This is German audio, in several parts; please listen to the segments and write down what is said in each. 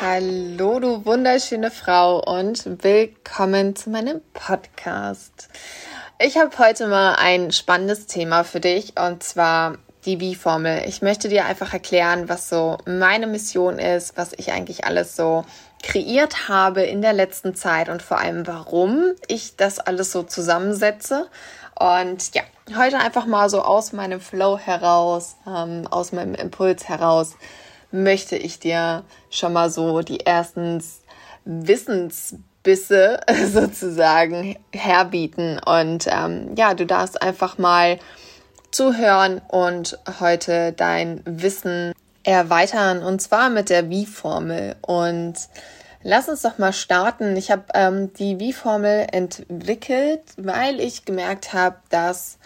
Hallo, du wunderschöne Frau und willkommen zu meinem Podcast. Ich habe heute mal ein spannendes Thema für dich und zwar die Wie-Formel. Ich möchte dir einfach erklären, was so meine Mission ist, was ich eigentlich alles so kreiert habe in der letzten Zeit und vor allem, warum ich das alles so zusammensetze. Und ja, heute einfach mal so aus meinem Flow heraus, ähm, aus meinem Impuls heraus möchte ich dir schon mal so die ersten Wissensbisse sozusagen herbieten. Und ähm, ja, du darfst einfach mal zuhören und heute dein Wissen erweitern und zwar mit der Wie-Formel. Und lass uns doch mal starten. Ich habe ähm, die Wie-Formel entwickelt, weil ich gemerkt habe, dass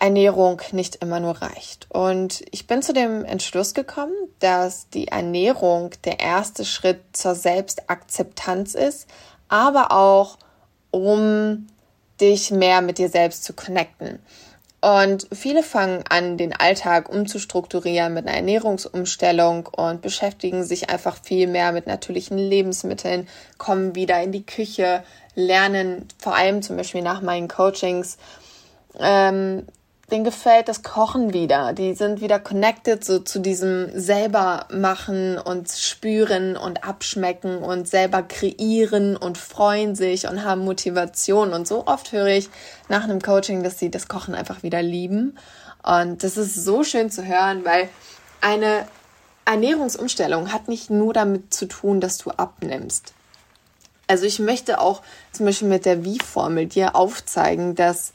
Ernährung nicht immer nur reicht. Und ich bin zu dem Entschluss gekommen, dass die Ernährung der erste Schritt zur Selbstakzeptanz ist, aber auch um dich mehr mit dir selbst zu connecten. Und viele fangen an, den Alltag umzustrukturieren mit einer Ernährungsumstellung und beschäftigen sich einfach viel mehr mit natürlichen Lebensmitteln, kommen wieder in die Küche, lernen vor allem zum Beispiel nach meinen Coachings ähm, denen gefällt das Kochen wieder. Die sind wieder connected so zu diesem selber machen und spüren und abschmecken und selber kreieren und freuen sich und haben Motivation. Und so oft höre ich nach einem Coaching, dass sie das Kochen einfach wieder lieben. Und das ist so schön zu hören, weil eine Ernährungsumstellung hat nicht nur damit zu tun, dass du abnimmst. Also ich möchte auch zum Beispiel mit der Wie-Formel dir aufzeigen, dass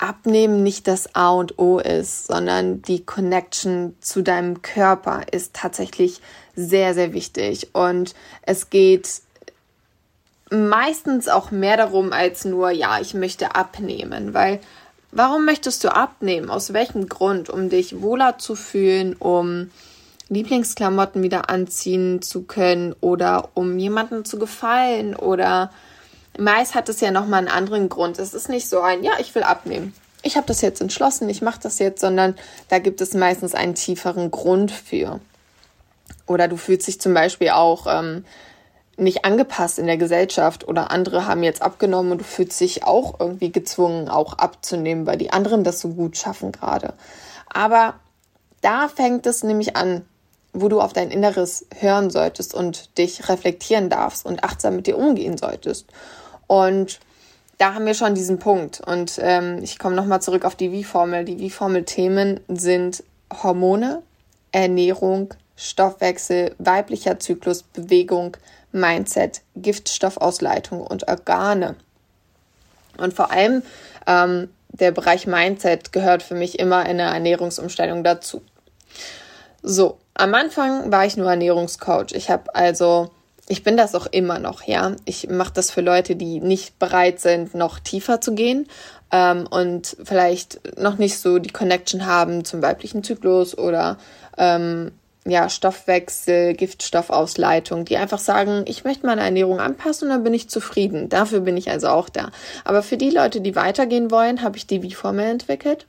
Abnehmen nicht das A und O ist, sondern die Connection zu deinem Körper ist tatsächlich sehr, sehr wichtig. Und es geht meistens auch mehr darum als nur, ja, ich möchte abnehmen, weil warum möchtest du abnehmen? Aus welchem Grund? Um dich wohler zu fühlen, um Lieblingsklamotten wieder anziehen zu können oder um jemandem zu gefallen oder Meist hat es ja nochmal einen anderen Grund. Es ist nicht so ein, ja, ich will abnehmen. Ich habe das jetzt entschlossen, ich mache das jetzt, sondern da gibt es meistens einen tieferen Grund für. Oder du fühlst dich zum Beispiel auch ähm, nicht angepasst in der Gesellschaft oder andere haben jetzt abgenommen und du fühlst dich auch irgendwie gezwungen, auch abzunehmen, weil die anderen das so gut schaffen gerade. Aber da fängt es nämlich an, wo du auf dein Inneres hören solltest und dich reflektieren darfst und achtsam mit dir umgehen solltest. Und da haben wir schon diesen Punkt. Und ähm, ich komme nochmal zurück auf die Wie-Formel. Die Wie-Formel-Themen sind Hormone, Ernährung, Stoffwechsel, weiblicher Zyklus, Bewegung, Mindset, Giftstoffausleitung und Organe. Und vor allem ähm, der Bereich Mindset gehört für mich immer in der Ernährungsumstellung dazu. So, am Anfang war ich nur Ernährungscoach. Ich habe also ich bin das auch immer noch, ja. Ich mache das für Leute, die nicht bereit sind, noch tiefer zu gehen ähm, und vielleicht noch nicht so die Connection haben zum weiblichen Zyklus oder ähm, ja, Stoffwechsel, Giftstoffausleitung, die einfach sagen, ich möchte meine Ernährung anpassen und dann bin ich zufrieden. Dafür bin ich also auch da. Aber für die Leute, die weitergehen wollen, habe ich die Wie-Formel entwickelt,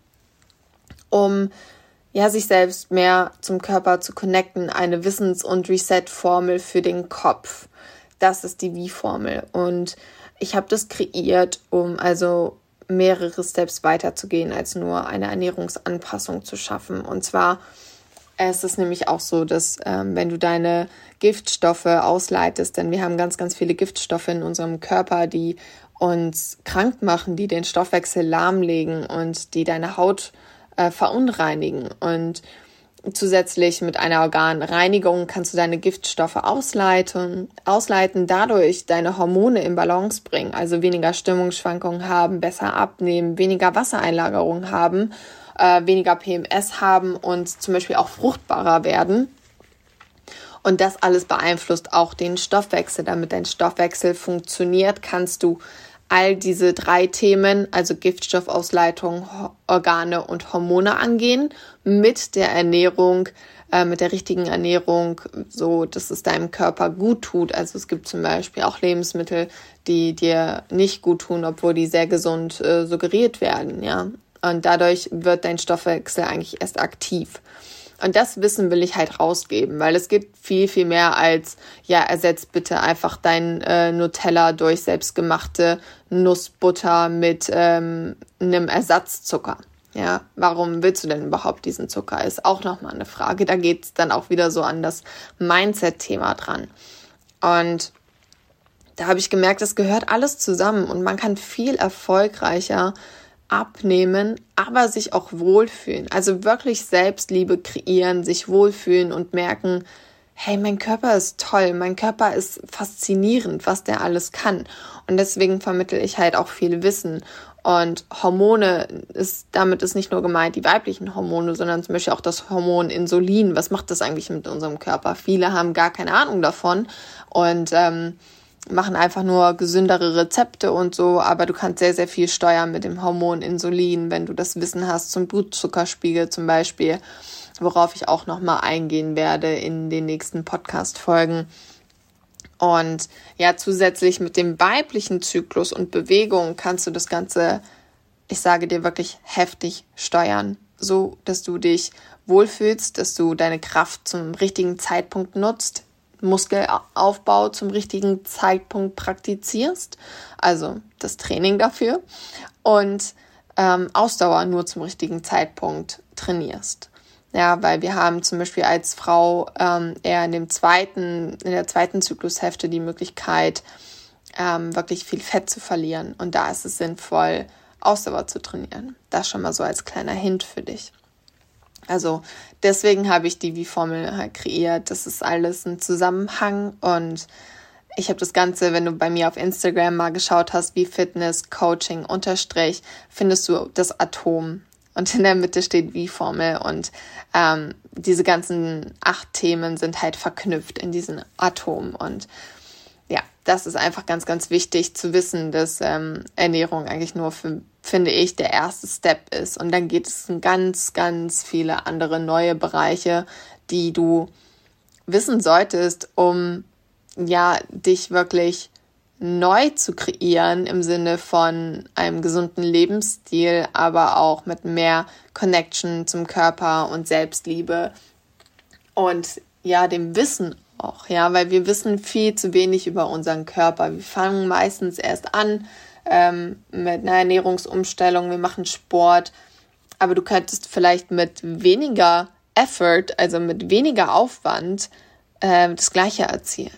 um ja, sich selbst mehr zum Körper zu connecten, eine Wissens- und Reset-Formel für den Kopf. Das ist die Wie-Formel. Und ich habe das kreiert, um also mehrere Steps weiterzugehen, als nur eine Ernährungsanpassung zu schaffen. Und zwar es ist nämlich auch so, dass ähm, wenn du deine Giftstoffe ausleitest, denn wir haben ganz, ganz viele Giftstoffe in unserem Körper, die uns krank machen, die den Stoffwechsel lahmlegen und die deine Haut äh, verunreinigen. Und zusätzlich mit einer Organreinigung kannst du deine Giftstoffe ausleiten, ausleiten, dadurch deine Hormone in Balance bringen, also weniger Stimmungsschwankungen haben, besser abnehmen, weniger Wassereinlagerung haben, äh, weniger PMS haben und zum Beispiel auch fruchtbarer werden. Und das alles beeinflusst auch den Stoffwechsel. Damit dein Stoffwechsel funktioniert, kannst du all diese drei Themen, also Giftstoffausleitung, Organe und Hormone angehen, mit der Ernährung, äh, mit der richtigen Ernährung, so dass es deinem Körper gut tut. Also es gibt zum Beispiel auch Lebensmittel, die dir nicht gut tun, obwohl die sehr gesund äh, suggeriert werden, ja. Und dadurch wird dein Stoffwechsel eigentlich erst aktiv. Und das Wissen will ich halt rausgeben, weil es gibt viel, viel mehr als, ja, ersetzt bitte einfach dein äh, Nutella durch selbstgemachte Nussbutter mit ähm, einem Ersatzzucker. Ja, warum willst du denn überhaupt diesen Zucker? Ist auch nochmal eine Frage. Da geht es dann auch wieder so an das Mindset-Thema dran. Und da habe ich gemerkt, das gehört alles zusammen und man kann viel erfolgreicher abnehmen, aber sich auch wohlfühlen. Also wirklich Selbstliebe kreieren, sich wohlfühlen und merken, hey, mein Körper ist toll, mein Körper ist faszinierend, was der alles kann. Und deswegen vermittel ich halt auch viel Wissen. Und Hormone ist, damit ist nicht nur gemeint die weiblichen Hormone, sondern zum Beispiel auch das Hormon Insulin. Was macht das eigentlich mit unserem Körper? Viele haben gar keine Ahnung davon. Und ähm, machen einfach nur gesündere Rezepte und so, aber du kannst sehr, sehr viel steuern mit dem Hormon Insulin, wenn du das Wissen hast zum Blutzuckerspiegel zum Beispiel, worauf ich auch nochmal eingehen werde in den nächsten Podcast-Folgen. Und ja, zusätzlich mit dem weiblichen Zyklus und Bewegung kannst du das Ganze, ich sage dir wirklich heftig steuern, so dass du dich wohlfühlst, dass du deine Kraft zum richtigen Zeitpunkt nutzt, Muskelaufbau zum richtigen Zeitpunkt praktizierst, also das Training dafür, und ähm, Ausdauer nur zum richtigen Zeitpunkt trainierst. Ja, weil wir haben zum Beispiel als Frau ähm, eher in dem zweiten, in der zweiten Zyklushälfte die Möglichkeit, ähm, wirklich viel Fett zu verlieren. Und da ist es sinnvoll, Ausdauer zu trainieren. Das schon mal so als kleiner Hint für dich. Also deswegen habe ich die Wie-Formel halt kreiert. Das ist alles ein Zusammenhang und ich habe das Ganze, wenn du bei mir auf Instagram mal geschaut hast, wie Fitness, Coaching, Unterstrich, findest du das Atom. Und in der Mitte steht Wie-Formel und ähm, diese ganzen acht Themen sind halt verknüpft in diesen Atom. Und ja, das ist einfach ganz, ganz wichtig zu wissen, dass ähm, Ernährung eigentlich nur für finde ich, der erste Step ist. Und dann geht es in ganz, ganz viele andere neue Bereiche, die du wissen solltest, um ja, dich wirklich neu zu kreieren im Sinne von einem gesunden Lebensstil, aber auch mit mehr Connection zum Körper und Selbstliebe und ja, dem Wissen auch, ja, weil wir wissen viel zu wenig über unseren Körper. Wir fangen meistens erst an, ähm, mit einer Ernährungsumstellung, wir machen Sport, aber du könntest vielleicht mit weniger Effort, also mit weniger Aufwand, äh, das Gleiche erzielen.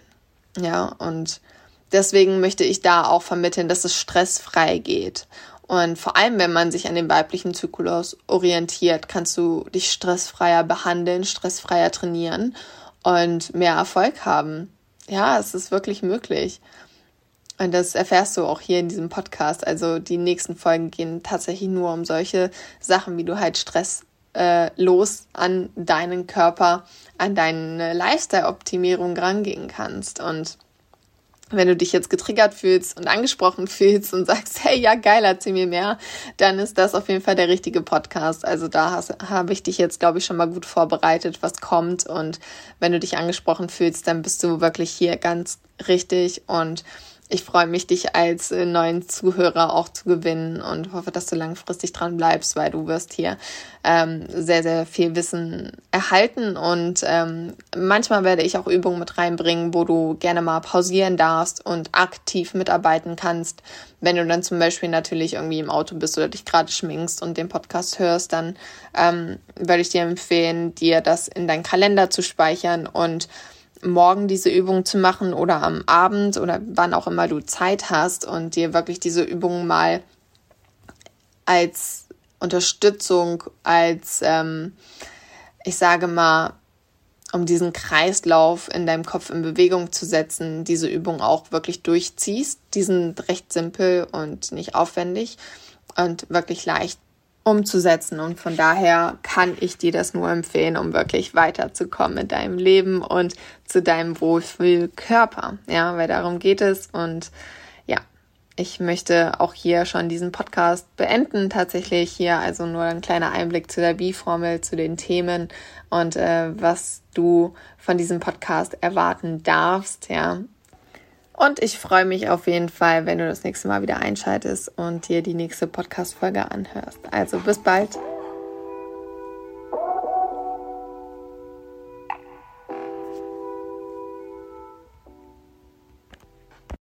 Ja, und deswegen möchte ich da auch vermitteln, dass es stressfrei geht. Und vor allem, wenn man sich an den weiblichen Zyklus orientiert, kannst du dich stressfreier behandeln, stressfreier trainieren und mehr Erfolg haben. Ja, es ist wirklich möglich. Und das erfährst du auch hier in diesem Podcast. Also die nächsten Folgen gehen tatsächlich nur um solche Sachen, wie du halt Stress äh, los an deinen Körper, an deine Lifestyle-Optimierung rangehen kannst. Und wenn du dich jetzt getriggert fühlst und angesprochen fühlst und sagst, hey, ja, geil, erzähl mir mehr, dann ist das auf jeden Fall der richtige Podcast. Also da habe ich dich jetzt, glaube ich, schon mal gut vorbereitet, was kommt. Und wenn du dich angesprochen fühlst, dann bist du wirklich hier ganz richtig und ich freue mich, dich als äh, neuen Zuhörer auch zu gewinnen und hoffe, dass du langfristig dran bleibst, weil du wirst hier ähm, sehr, sehr viel Wissen erhalten und ähm, manchmal werde ich auch Übungen mit reinbringen, wo du gerne mal pausieren darfst und aktiv mitarbeiten kannst. Wenn du dann zum Beispiel natürlich irgendwie im Auto bist oder dich gerade schminkst und den Podcast hörst, dann ähm, würde ich dir empfehlen, dir das in deinen Kalender zu speichern und morgen diese Übung zu machen oder am Abend oder wann auch immer du Zeit hast und dir wirklich diese Übung mal als Unterstützung, als, ähm, ich sage mal, um diesen Kreislauf in deinem Kopf in Bewegung zu setzen, diese Übung auch wirklich durchziehst. Die sind recht simpel und nicht aufwendig und wirklich leicht umzusetzen. Und von daher kann ich dir das nur empfehlen, um wirklich weiterzukommen in deinem Leben und zu deinem Wohlfühlkörper. Ja, weil darum geht es. Und ja, ich möchte auch hier schon diesen Podcast beenden. Tatsächlich hier also nur ein kleiner Einblick zu der B-Formel, zu den Themen und äh, was du von diesem Podcast erwarten darfst. Ja, und ich freue mich auf jeden Fall, wenn du das nächste Mal wieder einschaltest und dir die nächste Podcast-Folge anhörst. Also bis bald.